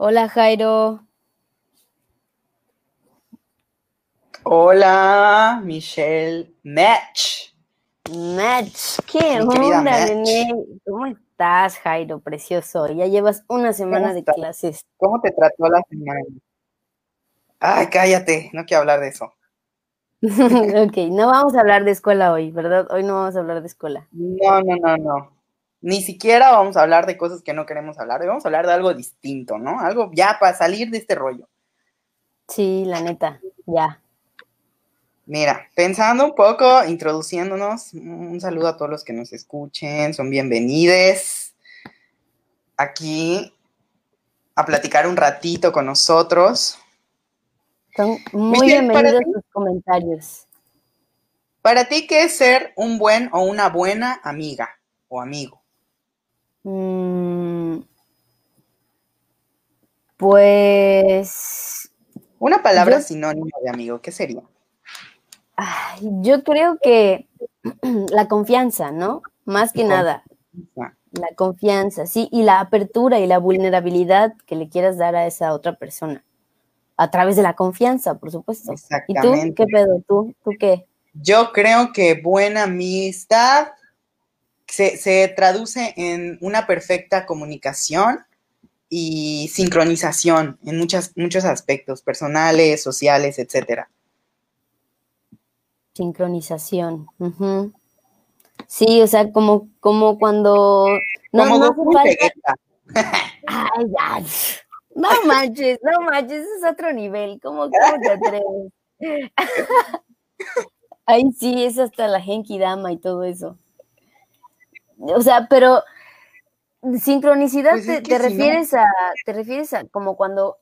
Hola Jairo. Hola, Michelle Match. Match, ¿qué onda, René? ¿Cómo estás, Jairo? Precioso. Ya llevas una semana de clases. ¿Cómo te trató la semana? Ay, cállate, no quiero hablar de eso. ok, no vamos a hablar de escuela hoy, ¿verdad? Hoy no vamos a hablar de escuela. No, no, no, no. Ni siquiera vamos a hablar de cosas que no queremos hablar. Vamos a hablar de algo distinto, ¿no? Algo ya para salir de este rollo. Sí, la neta, ya. Mira, pensando un poco, introduciéndonos, un saludo a todos los que nos escuchen, son bienvenidos aquí a platicar un ratito con nosotros. Son muy bienvenidos tus comentarios. Para ti, ¿qué es ser un buen o una buena amiga o amigo? Mm, pues... Una palabra sinónima de amigo, ¿qué sería? yo creo que la confianza, ¿no? Más que nada. La confianza, sí, y la apertura y la vulnerabilidad que le quieras dar a esa otra persona. A través de la confianza, por supuesto. ¿Y tú qué pedo? ¿Tú, ¿Tú qué? Yo creo que buena amistad se, se traduce en una perfecta comunicación y sincronización en muchas, muchos aspectos personales, sociales, etcétera. Sincronización. Sí, o sea, como, como cuando. No, como no Ay. No manches, no manches, es otro nivel. ¿Cómo, cómo te atreves? Ay, sí, es hasta la Genki Dama y todo eso. O sea, pero sincronicidad pues te, refieres a, te refieres a como cuando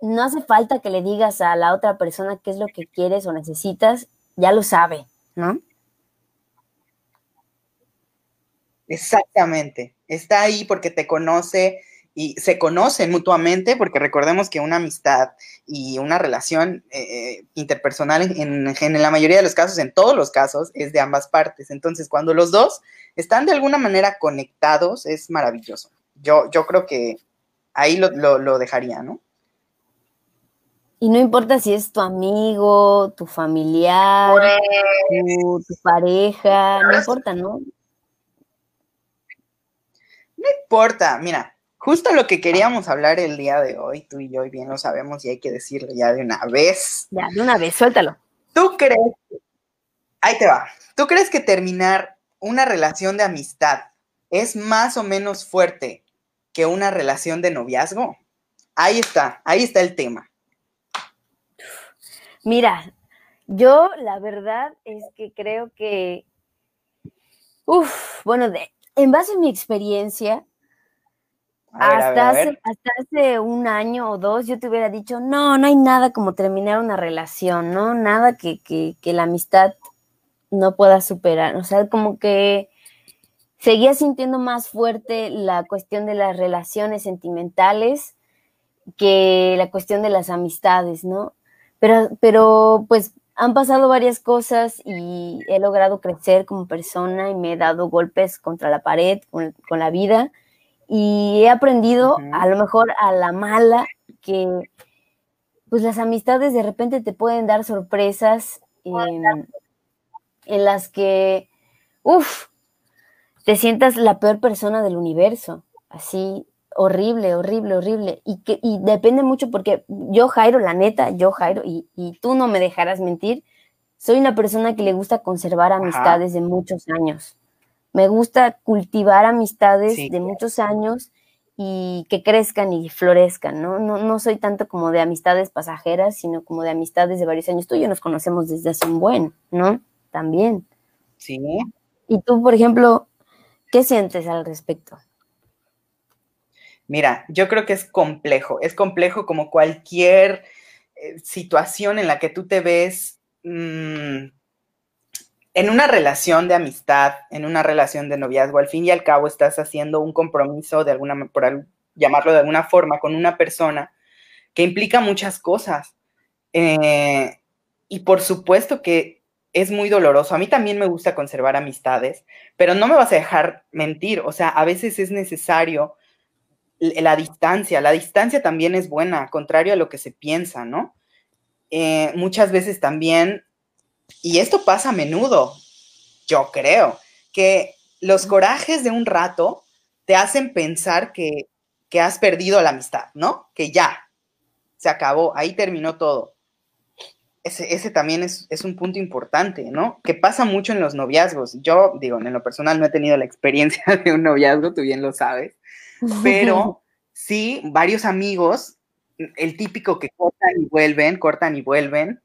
no hace falta que le digas a la otra persona qué es lo que quieres o necesitas, ya lo sabe, ¿no? Exactamente. Está ahí porque te conoce y se conocen mutuamente, porque recordemos que una amistad y una relación eh, eh, interpersonal en, en, la mayoría de los casos, en todos los casos, es de ambas partes. Entonces, cuando los dos están de alguna manera conectados, es maravilloso. Yo, yo creo que ahí lo, lo dejaría, ¿no? Y no importa si es tu amigo, tu familiar, tu, pareja, no importa, ¿no? No importa, mira, justo lo que queríamos hablar el día de hoy, tú y yo, y bien lo sabemos, y hay que decirlo ya de una vez. Ya, de una vez, suéltalo. ¿Tú crees? Ahí te va. ¿Tú crees que terminar una relación de amistad es más o menos fuerte que una relación de noviazgo? Ahí está, ahí está el tema. Mira, yo la verdad es que creo que, uff, bueno, de, en base a mi experiencia, hasta, Hace, hasta hace un año o dos yo te hubiera dicho, no, no hay nada como terminar una relación, ¿no? Nada que, que, que la amistad no pueda superar. O sea, como que seguía sintiendo más fuerte la cuestión de las relaciones sentimentales que la cuestión de las amistades, ¿no? Pero, pero pues han pasado varias cosas y he logrado crecer como persona y me he dado golpes contra la pared con, la vida y he aprendido a lo mejor a la mala que pues las amistades de repente te pueden dar sorpresas en, en las que, uff, te sientas la peor persona del universo, así horrible, horrible, horrible. Y, que, y depende mucho porque yo, Jairo, la neta, yo, Jairo, y, tú no me dejarás mentir, soy una persona que le gusta conservar amistades de muchos años. Me gusta cultivar amistades de muchos años y que crezcan y florezcan, ¿no? ¿no? No soy tanto como de amistades pasajeras, sino como de amistades de varios años. Tú y yo nos conocemos desde hace un buen, ¿no? También. Sí. Y tú, por ejemplo, ¿qué sientes al respecto? Mira, yo creo que es complejo, es complejo como cualquier eh, situación en la que tú te ves mm, en una relación de amistad, en una relación de noviazgo, al fin y al cabo estás haciendo un compromiso de alguna, por llamarlo de alguna forma, con una persona que implica muchas cosas. Eh, y por supuesto que es muy doloroso. A mí también me gusta conservar amistades, pero no me vas a dejar mentir. O sea, a veces es necesario la distancia. La distancia también es buena, contrario a lo que se piensa, ¿no? Eh, muchas veces también, y esto pasa a menudo, yo creo, que los corajes de un rato te hacen pensar que, que has perdido la amistad, ¿no? Que ya, se acabó, ahí terminó todo. Ese, ese también es, es, un punto importante, ¿no? Que pasa mucho en los noviazgos. Yo, digo, en lo personal no he tenido la experiencia de un noviazgo, tú bien lo sabes, pero sí, varios amigos, el típico que cortan y vuelven, cortan y vuelven,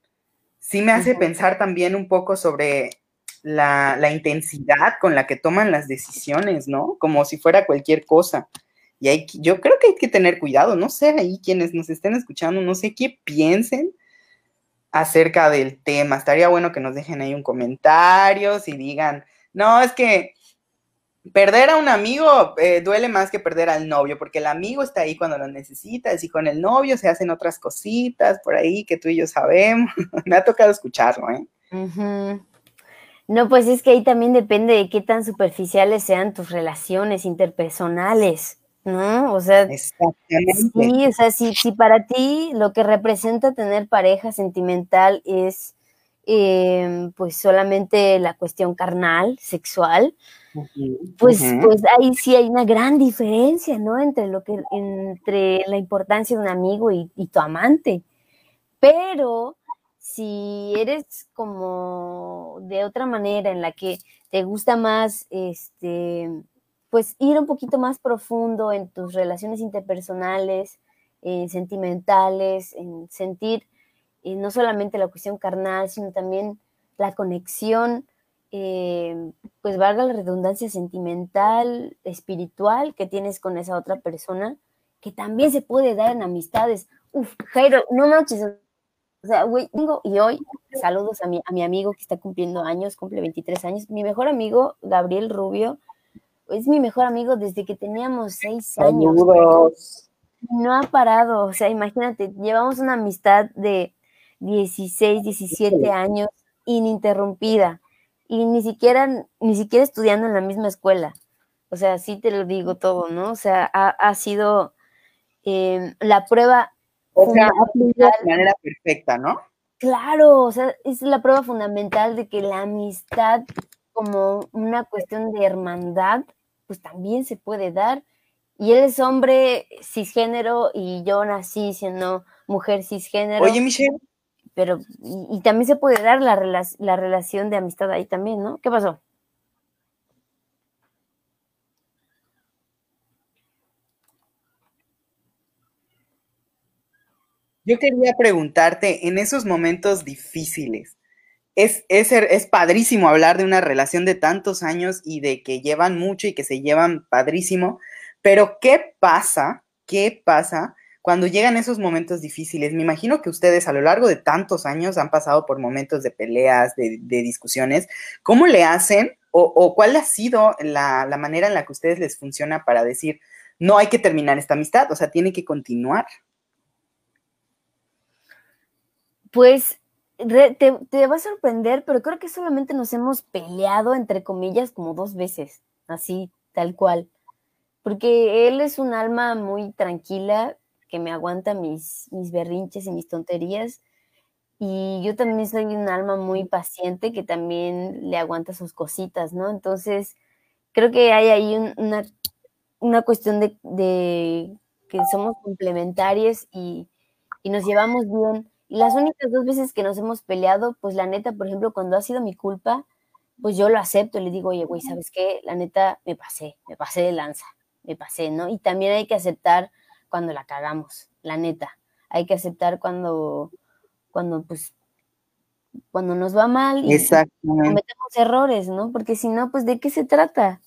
sí me hace pensar también un poco sobre la, la, intensidad con la que toman las decisiones, ¿no? Como si fuera cualquier cosa. Y hay, yo creo que hay que tener cuidado, no sé, ahí quienes nos estén escuchando, no sé qué piensen acerca del tema. Estaría bueno que nos dejen ahí un comentario, si digan, no, es que perder a un amigo eh, duele más que perder al novio, porque el amigo está ahí cuando lo necesitas y con el novio se hacen otras cositas por ahí que tú y yo sabemos. Me ha tocado escucharlo, ¿eh? No, pues es que ahí también depende de qué tan superficiales sean tus relaciones interpersonales, ¿no? O sea, sí, o sea, si, si para ti lo que representa tener pareja sentimental es eh, pues solamente la cuestión carnal, sexual, pues, pues ahí sí hay una gran diferencia, ¿no? Entre lo que, entre la importancia de un amigo y, tu amante. Pero si eres como de otra manera en la que te gusta más, este, pues ir un poquito más profundo en tus relaciones interpersonales, eh, sentimentales, en sentir eh, no solamente la cuestión carnal, sino también la conexión eh, pues valga la redundancia sentimental, espiritual que tienes con esa otra persona, que también se puede dar en amistades. Uf, Jairo, no manches. O sea, güey, tengo, y hoy saludos a mi, a mi amigo que está cumpliendo años, cumple 23 años. Mi mejor amigo, Gabriel Rubio, es mi mejor amigo desde que teníamos seis años. No ha parado, o sea, imagínate, llevamos una amistad de 16, 17 años ininterrumpida y ni siquiera, ni siquiera estudiando en la misma escuela. O sea, sí te lo digo todo, ¿no? O sea, ha, sido em, la prueba. O sea, de manera perfecta, ¿no? Claro, o sea, es la prueba fundamental de que la amistad como una cuestión de hermandad, pues también se puede dar. Y él es hombre cisgénero y yo nací siendo mujer cisgénero. Oye, Michelle, pero y, también se puede dar la, la relación de amistad ahí también, ¿no? ¿Qué pasó? Yo quería preguntarte, en esos momentos difíciles, es, es, es, padrísimo hablar de una relación de tantos años y de que llevan mucho y que se llevan padrísimo, pero ¿qué pasa? ¿Qué pasa cuando llegan esos momentos difíciles, me imagino que ustedes a lo largo de tantos años han pasado por momentos de peleas, de, discusiones, ¿cómo le hacen o, cuál ha sido la, manera en la que a ustedes les funciona para decir, no hay que terminar esta amistad, o sea, tiene que continuar? Pues te, te va a sorprender, pero creo que solamente nos hemos peleado, entre comillas, como dos veces, así, tal cual porque él es un alma muy tranquila, que me aguanta mis, mis berrinches y mis tonterías. Y yo también soy un alma muy paciente que también le aguanta sus cositas, ¿no? Entonces, creo que hay ahí una, una, cuestión de, de, que somos complementarias y, y nos llevamos bien. Y las únicas dos veces que nos hemos peleado, pues la neta, por ejemplo, cuando ha sido mi culpa, pues yo lo acepto, le digo, oye, güey, ¿sabes qué? La neta, me pasé, me pasé de lanza, me pasé, ¿no? Y también hay que aceptar cuando la cagamos, la neta. Hay que aceptar cuando, cuando pues, cuando nos va mal y cometemos errores, ¿no? Porque si no, pues, ¿de qué se trata?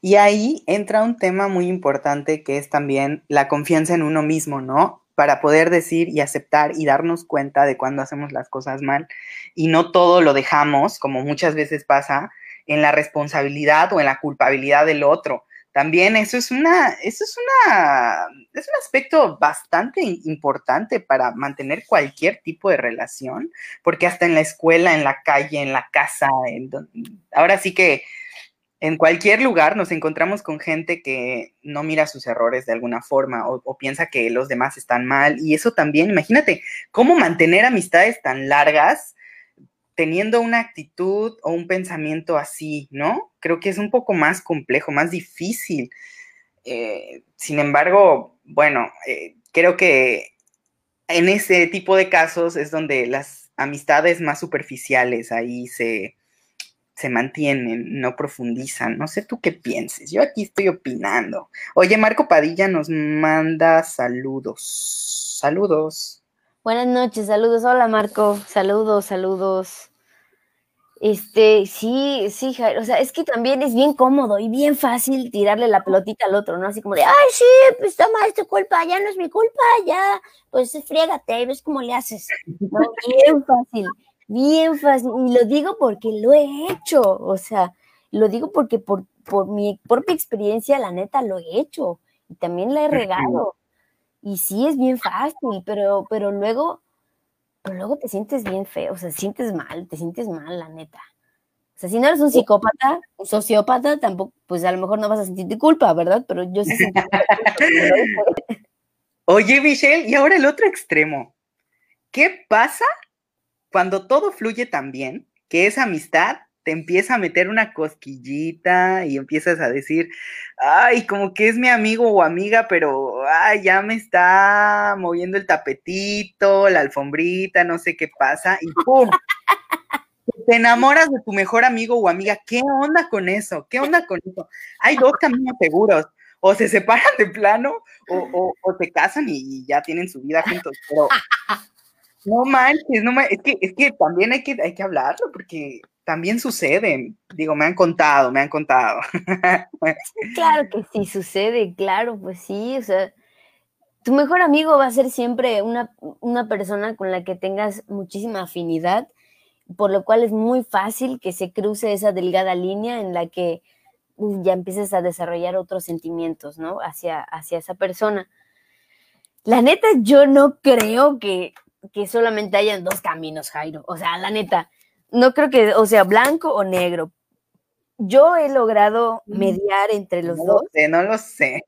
Y ahí entra un tema muy importante que es también la confianza en uno mismo, ¿no? Para poder decir y aceptar y darnos cuenta de cuando hacemos las cosas mal y no todo lo dejamos, como muchas veces pasa, en la responsabilidad o en la culpabilidad del otro. También eso es una, eso es una, es un aspecto bastante importante para mantener cualquier tipo de relación, porque hasta en la escuela, en la calle, en la casa, ahora sí que en cualquier lugar nos encontramos con gente que no mira sus errores de alguna forma o, piensa que los demás están mal. Y eso también, imagínate, cómo mantener amistades tan largas teniendo una actitud o un pensamiento así, ¿no? Creo que es un poco más complejo, más difícil. Eh, sin embargo, bueno, eh, creo que en ese tipo de casos es donde las amistades más superficiales ahí se, se mantienen, no profundizan. No sé tú qué pienses. Yo aquí estoy opinando. Oye, Marco Padilla nos manda saludos. Saludos. Buenas noches, saludos. Hola, Marco. Saludos, saludos. Este, sí, sí, o sea, es que también es bien cómodo y bien fácil tirarle la pelotita al otro, ¿no? Así como de, ay, sí, pues toma, es tu culpa, ya no es mi culpa, ya, pues friégate, ves cómo le haces. Bien fácil bien fácil. Y lo digo porque lo he hecho, o sea, lo digo porque por, por mi propia experiencia, la neta, lo he hecho y también la he regado. Y sí es bien fácil, pero, pero luego, pero luego te sientes bien feo, o sea, te sientes mal, te sientes mal, la neta. O sea, si no eres un psicópata, un sociópata, tampoco, pues a lo mejor no vas a sentirte culpa, ¿verdad? Pero yo sí siento Oye, Michelle, y ahora el otro extremo. ¿Qué pasa cuando todo fluye tan bien, que esa amistad te empieza a meter una cosquillita y empiezas a decir, ay, como que es mi amigo o amiga, pero ay, ya me está moviendo el tapetito, la alfombrita, no sé qué pasa, y ¡pum! Te enamoras de tu mejor amigo o amiga. ¿Qué onda con eso? ¿Qué onda con eso? Hay dos caminos seguros. O se separan de plano o, o te casan y ya tienen su vida juntos. Pero no manches, no manches. Es que, es que también hay que, hay que hablarlo porque también sucede. Digo, me han contado, me han contado. claro que sí sucede, claro, pues sí. O sea, tu mejor amigo va a ser siempre una, una persona con la que tengas muchísima afinidad, por lo cual es muy fácil que se cruce esa delgada línea en la que ya empieces a desarrollar otros sentimientos, ¿no? Hacia, hacia esa persona. La neta, yo no creo que que solamente hayan dos caminos, Jairo. O sea, la neta, no creo que, o sea, blanco o negro. Yo he logrado mm. mediar entre los dos. No sé, no lo sé.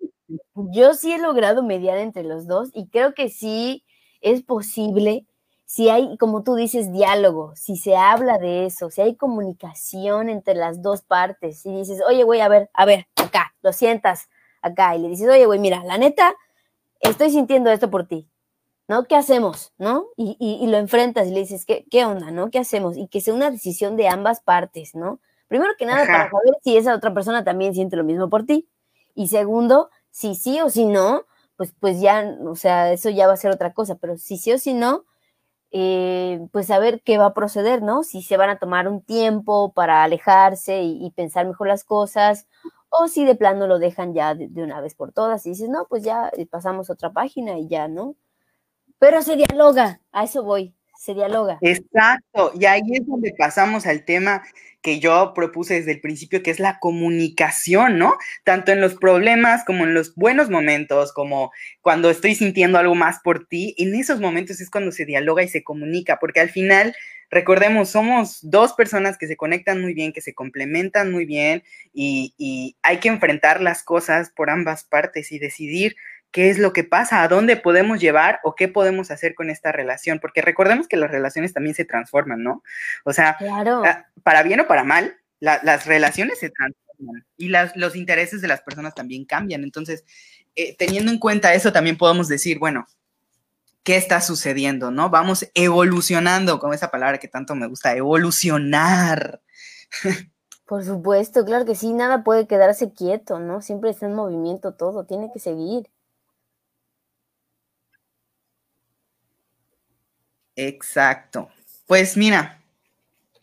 Yo sí he logrado mediar entre los dos y creo que sí es posible si hay, como tú dices, diálogo, si se habla de eso, si hay comunicación entre las dos partes, si dices, oye, güey, a ver, a ver, acá, lo sientas acá y le dices, oye, güey, mira, la neta, estoy sintiendo esto por ti. ¿No? ¿Qué hacemos? ¿No? Y, lo enfrentas y le dices, ¿qué, ¿qué onda? ¿No? ¿Qué hacemos? Y que sea una decisión de ambas partes, ¿no? Primero que nada, para saber si esa otra persona también siente lo mismo por ti. Y segundo, si sí o si no, pues, pues ya, o sea, eso ya va a ser otra cosa, pero si sí o si no, eh, pues saber qué va a proceder, ¿no? Si se van a tomar un tiempo para alejarse y, pensar mejor las cosas, o si de plano lo dejan ya de, de, una vez por todas y dices, no, pues ya eh, pasamos a otra página y ya, ¿no? Pero se dialoga, a eso voy, se dialoga. Exacto, y ahí es donde pasamos al tema que yo propuse desde el principio, que es la comunicación, ¿no? Tanto en los problemas como en los buenos momentos, como cuando estoy sintiendo algo más por ti, en esos momentos es cuando se dialoga y se comunica, porque al final, recordemos, somos dos personas que se conectan muy bien, que se complementan muy bien y, y hay que enfrentar las cosas por ambas partes y decidir qué es lo que pasa, a dónde podemos llevar o qué podemos hacer con esta relación, porque recordemos que las relaciones también se transforman, ¿no? O sea, ah, para bien o para mal, las relaciones se transforman y las, los intereses de las personas también cambian. Entonces, eh, teniendo en cuenta eso, también podemos decir, bueno, ¿qué está sucediendo, no? Vamos evolucionando, con esa palabra que tanto me gusta, evolucionar. Por supuesto, claro que sí, nada puede quedarse quieto, ¿no? Siempre está en movimiento todo, tiene que seguir. Exacto. Pues mira,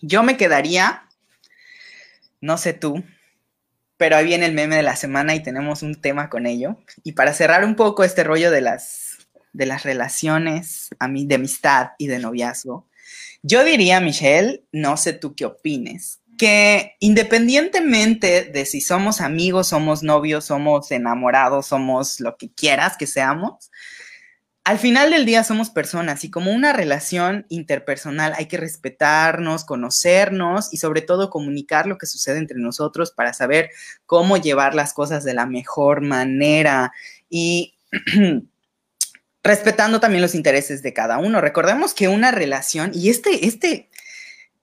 yo me quedaría, no sé tú, pero ahí viene el meme de la semana y tenemos un tema con ello. Y para cerrar un poco este rollo de las, de las relaciones a mí, de amistad y de noviazgo, yo diría, Michelle, no sé tú qué opines, que independientemente de si somos amigos, somos novios, somos enamorados, somos lo que quieras que seamos, al final del día somos personas y como una relación interpersonal hay que respetarnos, conocernos y sobre todo comunicar lo que sucede entre nosotros para saber cómo llevar las cosas de la mejor manera y respetando también los intereses de cada uno. Recordemos que una relación y este, este,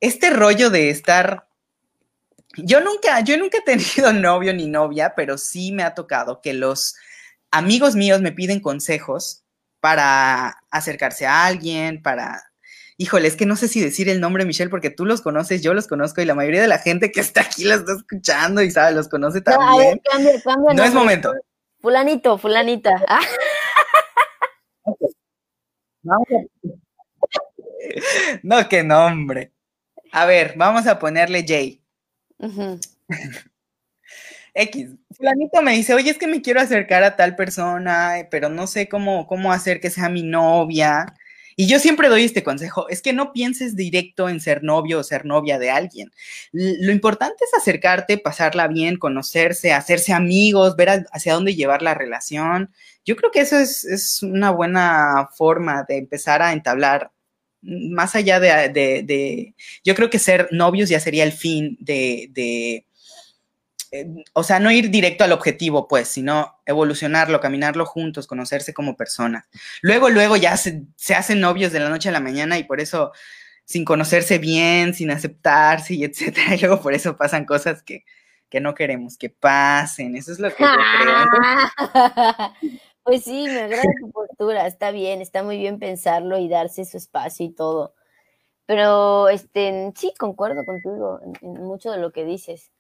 este rollo de estar yo nunca, yo nunca he tenido novio ni novia, pero sí me ha tocado que los amigos míos me piden consejos para acercarse a alguien, para... Híjole, es que no sé si decir el nombre, Michelle, porque tú los conoces, yo los conozco y la mayoría de la gente que está aquí los está escuchando y sabe, los conoce también. No, no es momento. Fulanito, fulanita. No, qué nombre. A ver, vamos a ponerle Jay. X. Fulanito me dice, oye, es que me quiero acercar a tal persona, pero no sé cómo, cómo hacer que sea mi novia. Y yo siempre doy este consejo, es que no pienses directo en ser novio o ser novia de alguien. Lo importante es acercarte, pasarla bien, conocerse, hacerse amigos, ver hacia dónde llevar la relación. Yo creo que eso es, una buena forma de empezar a entablar, más allá de, yo creo que ser novios ya sería el fin de o sea, no ir directo al objetivo, pues, sino evolucionarlo, caminarlo juntos, conocerse como personas. Luego, luego ya se, hacen novios de la noche a la mañana y por eso, sin conocerse bien, sin aceptarse y etcétera, y luego por eso pasan cosas que, no queremos que pasen. Eso es lo que pues sí, me agrada tu postura, está bien, está muy bien pensarlo y darse su espacio y todo. Pero este, sí, concuerdo contigo en mucho de lo que dices.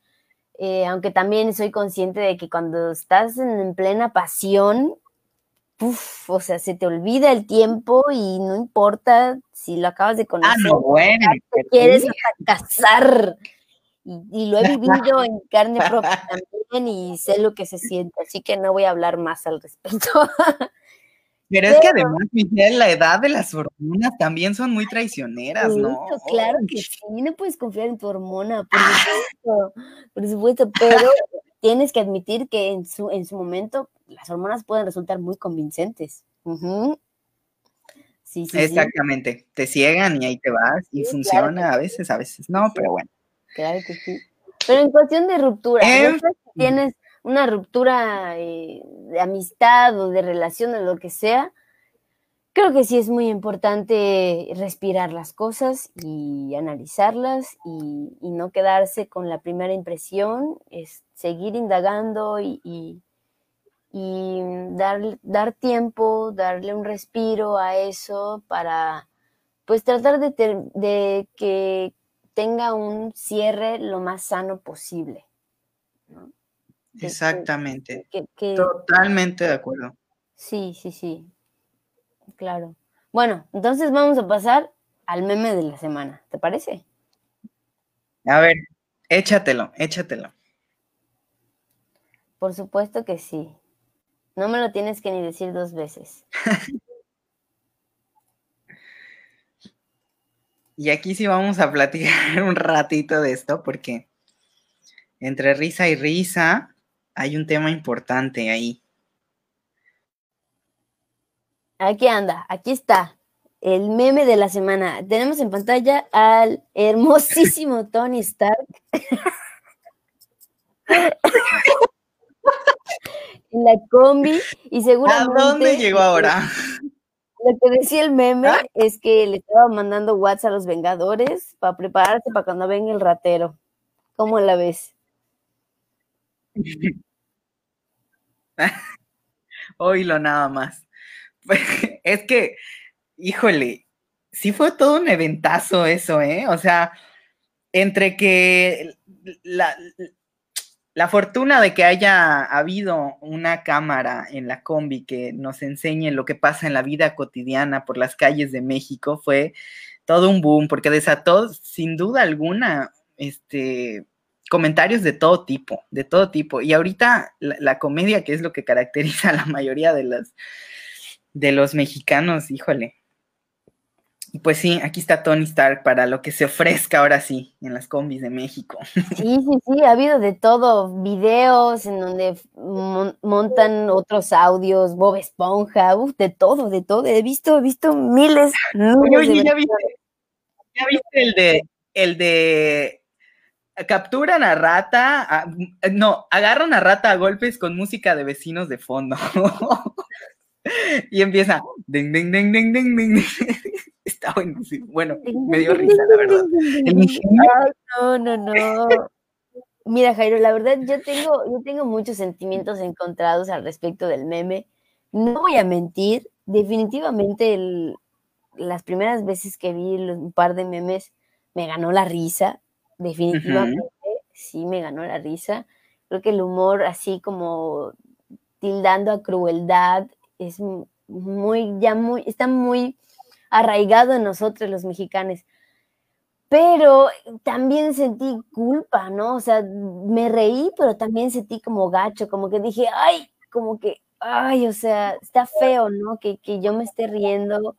Eh, aunque también soy consciente de que cuando estás en, plena pasión, o sea, se te olvida el tiempo y no importa si lo acabas de conocer. Ah, no, bueno. Te quieres casar. Y, lo he vivido en carne propia también y sé lo que se siente, así que no voy a hablar más al respecto. Pero es que además, Michelle, la edad de las hormonas también son muy traicioneras, ¿no? Claro que sí, no puedes confiar en tu hormona, por supuesto, por supuesto, pero tienes que admitir que en su, en su momento las hormonas pueden resultar muy convincentes. Sí, sí, Exactamente, te ciegan y ahí te vas y funciona a veces, a veces no, pero bueno. Claro que sí. Pero en cuestión de ruptura, em, tienes una ruptura eh, de amistad o de relación o lo que sea, creo que sí es muy importante respirar las cosas y analizarlas y, no quedarse con la primera impresión, es seguir indagando y, dar, dar, tiempo, darle un respiro a eso para pues tratar de que tenga un cierre lo más sano posible. Exactamente. Totalmente de acuerdo. Sí, sí, sí. Claro. Bueno, entonces vamos a pasar al meme de la semana. ¿Te parece? A ver, échatelo, échatelo. Por supuesto que sí. No me lo tienes que ni decir dos veces. y aquí sí vamos a platicar un ratito de esto porque entre risa y risa hay un tema importante ahí. Aquí anda, aquí está. El meme de la semana. Tenemos en pantalla al hermosísimo Tony Stark. en la combi y seguramente. ¿A dónde llegó ahora? Lo que decía el meme ¿Ah? es que le estaba mandando WhatsApp a los Vengadores para prepararse para cuando venga el ratero. ¿Cómo la ves? Oílo nada más. es que, híjole, sí fue todo un eventazo eso, ¿eh? O sea, entre que la, la fortuna de que haya habido una cámara en la combi que nos enseñe lo que pasa en la vida cotidiana por las calles de México fue todo un boom, porque desató sin duda alguna este, comentarios de todo tipo, de todo tipo. Y ahorita la, comedia, que es lo que caracteriza a la mayoría de los, de los mexicanos, híjole, Y pues sí, aquí está Tony Stark para lo que se ofrezca ahora sí en las combis de México. Sí, sí, sí, ha habido de todo, videos en donde montan otros audios, Bob Esponja, de todo, de todo. He visto, he visto miles. oye, ¿ya viste, ¿ya viste el de el de capturan a rata, no, agarran a rata a golpes con música de vecinos de fondo. y empieza ding, ding, ding, ding, ding, ding. Está buenísimo. Bueno, me dio risa, la verdad. no, no, no. Mira, Jairo, la verdad, yo tengo, yo tengo muchos sentimientos encontrados al respecto del meme. No voy a mentir, definitivamente las primeras veces que vi un par de memes me ganó la risa, definitivamente, sí me ganó la risa. Creo que el humor así como tildando a crueldad es muy, ya muy, está muy arraigado en nosotros los mexicanos. Pero también sentí culpa, ¿no? O sea, me reí, pero también sentí como gacho, como que dije, ay, como que, ay, o sea, está feo, ¿no? Que, que yo me esté riendo.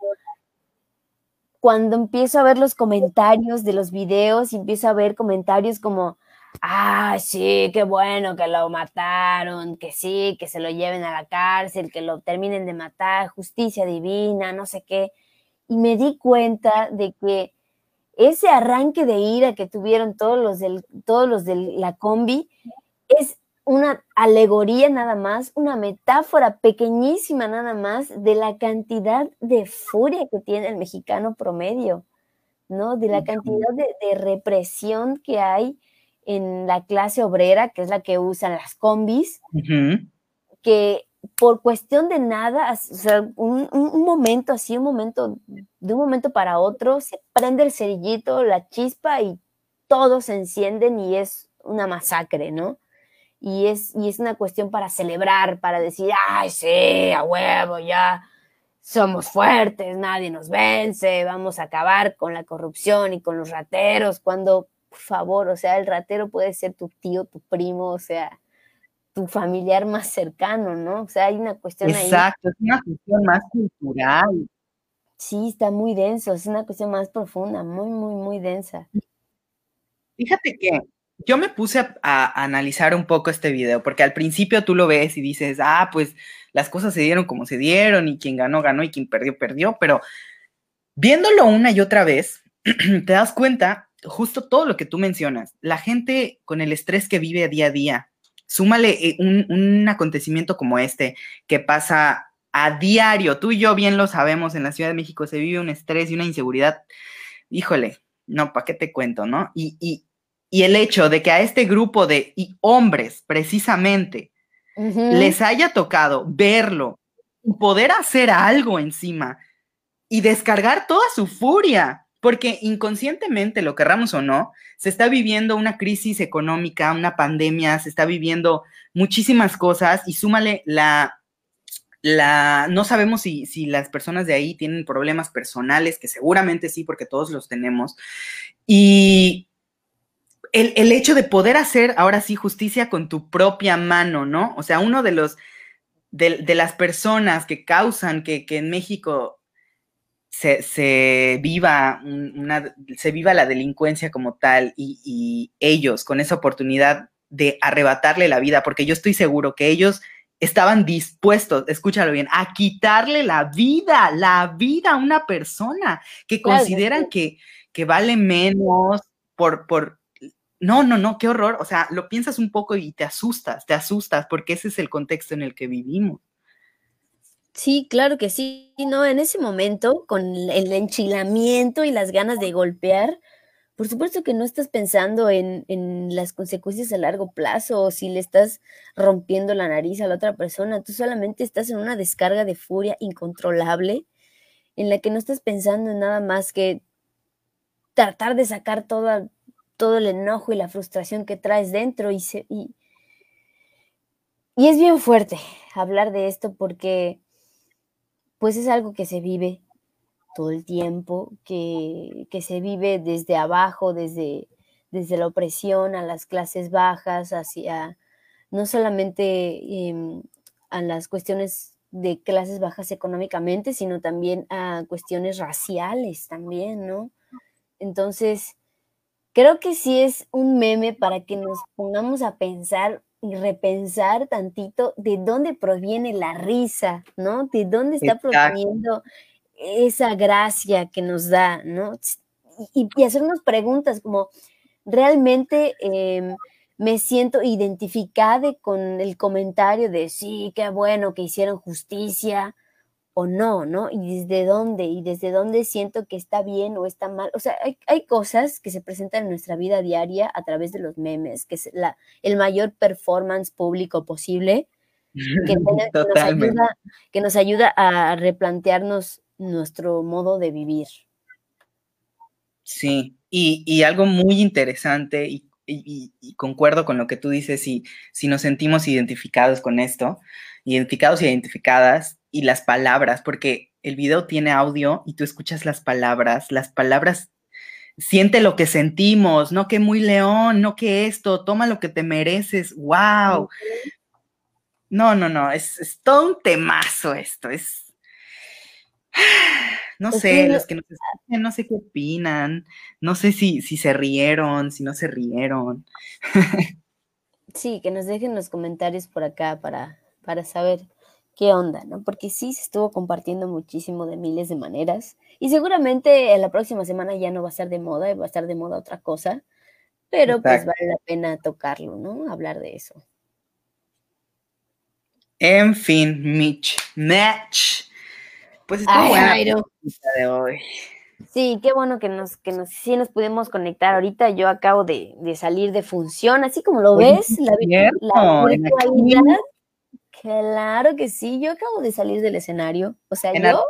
Cuando empiezo a ver los comentarios de los videos empiezo a ver comentarios como, ah, sí, qué bueno que lo mataron, que sí, que se lo lleven a la cárcel, que lo terminen de matar, justicia divina, no sé qué. Y me di cuenta de que ese arranque de ira que tuvieron todos los, todos los de la combi es una alegoría nada más, una metáfora pequeñísima nada más de la cantidad de furia que tiene el mexicano promedio, ¿no? De la cantidad de represión que hay en la clase obrera, que es la que usan las combis, que por cuestión de nada, o sea, un, momento así, un momento, de un momento para otro, se prende el cerillito, la chispa y todos se encienden y es una masacre, ¿no? Y es, y es una cuestión para celebrar, para decir, ay, sí, a huevo, ya somos fuertes, nadie nos vence, vamos a acabar con la corrupción y con los rateros, cuando favor, o sea, el ratero puede ser tu tío, tu primo, o sea, tu familiar más cercano, ¿no? O sea, hay una cuestión Exacto, ahí. Exacto, es una cuestión más cultural. Sí, está muy denso, es una cuestión más profunda, muy, muy, muy densa. Fíjate que yo me puse a, analizar un poco este video, porque al principio tú lo ves y dices, ah, pues las cosas se dieron como se dieron, y quien ganó, ganó, y quien perdió, perdió, pero viéndolo una y otra vez, te das cuenta justo todo lo que tú mencionas, la gente con el estrés que vive día a día, súmale eh, un, acontecimiento como este que pasa a diario, tú y yo bien lo sabemos, en la Ciudad de México se vive un estrés y una inseguridad, híjole, no, ¿para qué te cuento, no? Y, el hecho de que a este grupo de hombres, precisamente, les haya tocado verlo, poder hacer algo encima y descargar toda su furia porque inconscientemente, lo querramos o no, se está viviendo una crisis económica, una pandemia, se está viviendo muchísimas cosas y súmale la, la, no sabemos si, si las personas de ahí tienen problemas personales, que seguramente sí, porque todos los tenemos. Y el, el, hecho de poder hacer ahora sí justicia con tu propia mano, ¿no? O sea, uno de los, de, de las personas que causan que, que en México se, viva una, se viva la delincuencia como tal y, ellos con esa oportunidad de arrebatarle la vida, porque yo estoy seguro que ellos estaban dispuestos, escúchalo bien, a quitarle la vida, la vida a una persona que consideran que, que vale menos por, por, no, no, no, qué horror, o sea, lo piensas un poco y te asustas, te asustas, porque ese es el contexto en el que vivimos. Sí, claro que sí, ¿no? En ese momento, con el enchilamiento y las ganas de golpear, por supuesto que no estás pensando en, en, las consecuencias a largo plazo o si le estás rompiendo la nariz a la otra persona, tú solamente estás en una descarga de furia incontrolable en la que no estás pensando en nada más que tratar de sacar toda, todo el enojo y la frustración que traes dentro y, y, y es bien fuerte hablar de esto porque pues es algo que se vive todo el tiempo, que, se vive desde abajo, desde, desde la opresión a las clases bajas, hacia no solamente em, a las cuestiones de clases bajas económicamente, sino también a cuestiones raciales también, ¿no? Entonces, creo que sí es un meme para que nos pongamos a pensar y repensar tantito de dónde proviene la risa, ¿no? De dónde está proveniendo esa gracia que nos da, ¿no? Y, hacernos preguntas como, ¿realmente em, me siento identificada con el comentario de sí, qué bueno que hicieron justicia? O no, ¿no? Y desde dónde, y desde dónde siento que está bien o está mal. O sea, hay, cosas que se presentan en nuestra vida diaria a través de los memes, que es la, el mayor performance público posible, que, nos ayuda, que nos ayuda a replantearnos nuestro modo de vivir. Sí, y, algo muy interesante, y, concuerdo con lo que tú dices, y si nos sentimos identificados con esto, identificados y identificadas, y las palabras, porque el video tiene audio y tú escuchas las palabras, las palabras, siente lo que sentimos, no que muy león, no que esto, toma lo que te mereces, wow. No, no, no, es, todo un temazo esto, es... No sé, los que nos escuchan, no sé qué opinan, no sé si, si se rieron, si no se rieron. Sí, que nos dejen los comentarios por acá para, para saber qué onda, ¿no? Porque sí se estuvo compartiendo muchísimo de miles de maneras y seguramente en la próxima semana ya no va a estar de moda, va a estar de moda otra cosa, pero pues vale la pena tocarlo, ¿no? Hablar de eso. En fin, Mitch, Match. Pues está buena de hoy. Sí, qué bueno que nos, que nos, sí nos pudimos conectar ahorita. Yo acabo de, salir de función, así como lo ves, la, la virtualidad Claro que sí, yo acabo de salir del escenario. O sea, yo.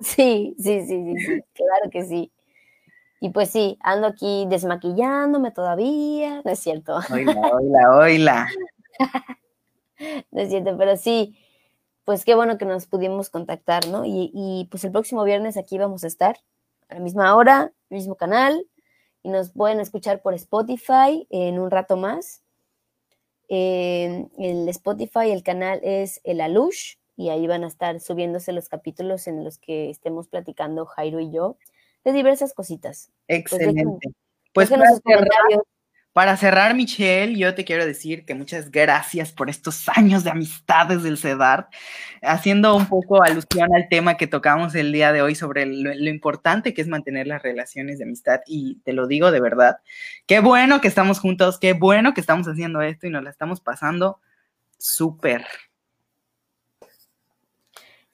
Sí, sí, sí, sí, claro que sí. Y pues sí, ando aquí desmaquillándome todavía, no es cierto. Oila, oila, oila. no es cierto, pero sí, pues qué bueno que nos pudimos contactar, ¿no? Y, y, pues el próximo viernes aquí vamos a estar, a la misma hora, mismo canal, y nos pueden escuchar por Spotify en un rato más. En el Spotify el canal es El Alush y ahí van a estar subiéndose los capítulos en los que estemos platicando Jairo y yo de diversas cositas. Pues Excelente. Pues, para cerrar, Michelle, yo te quiero decir que muchas gracias por estos años de amistades del CEDAR, haciendo un poco alusión al tema que tocamos el día de hoy sobre lo, importante que es mantener las relaciones de amistad. Y te lo digo de verdad, qué bueno que estamos juntos, qué bueno que estamos haciendo esto y nos la estamos pasando súper.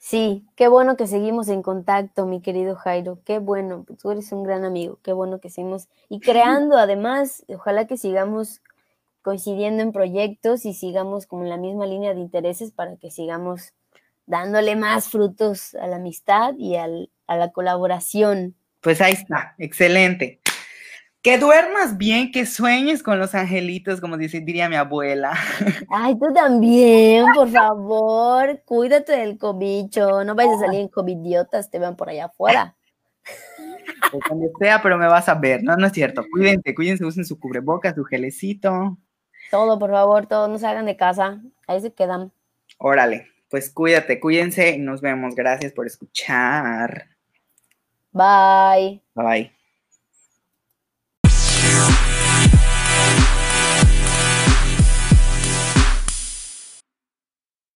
Sí, qué bueno que seguimos en contacto, mi querido Jairo. Qué bueno, tú eres un gran amigo. Qué bueno que seguimos y creando, además, ojalá que sigamos coincidiendo en proyectos y sigamos como en la misma línea de intereses para que sigamos dándole más frutos a la amistad y a la colaboración. Pues ahí está, excelente. Que duermas bien, que sueñes con los angelitos, como dice, diría mi abuela. Ay, tú también, por favor, cuídate del cobicho, no vayas a salir en covidiotas, te vean por allá afuera. Pues donde sea, pero me vas a ver, no, no es cierto. Cuídense, cuídense, usen su cubrebocas, su gelecito. Todo, por favor, todo, no salgan de casa, ahí se quedan. Órale, pues cuídate, cuídense y nos vemos. Gracias por escuchar. Bye. Bye.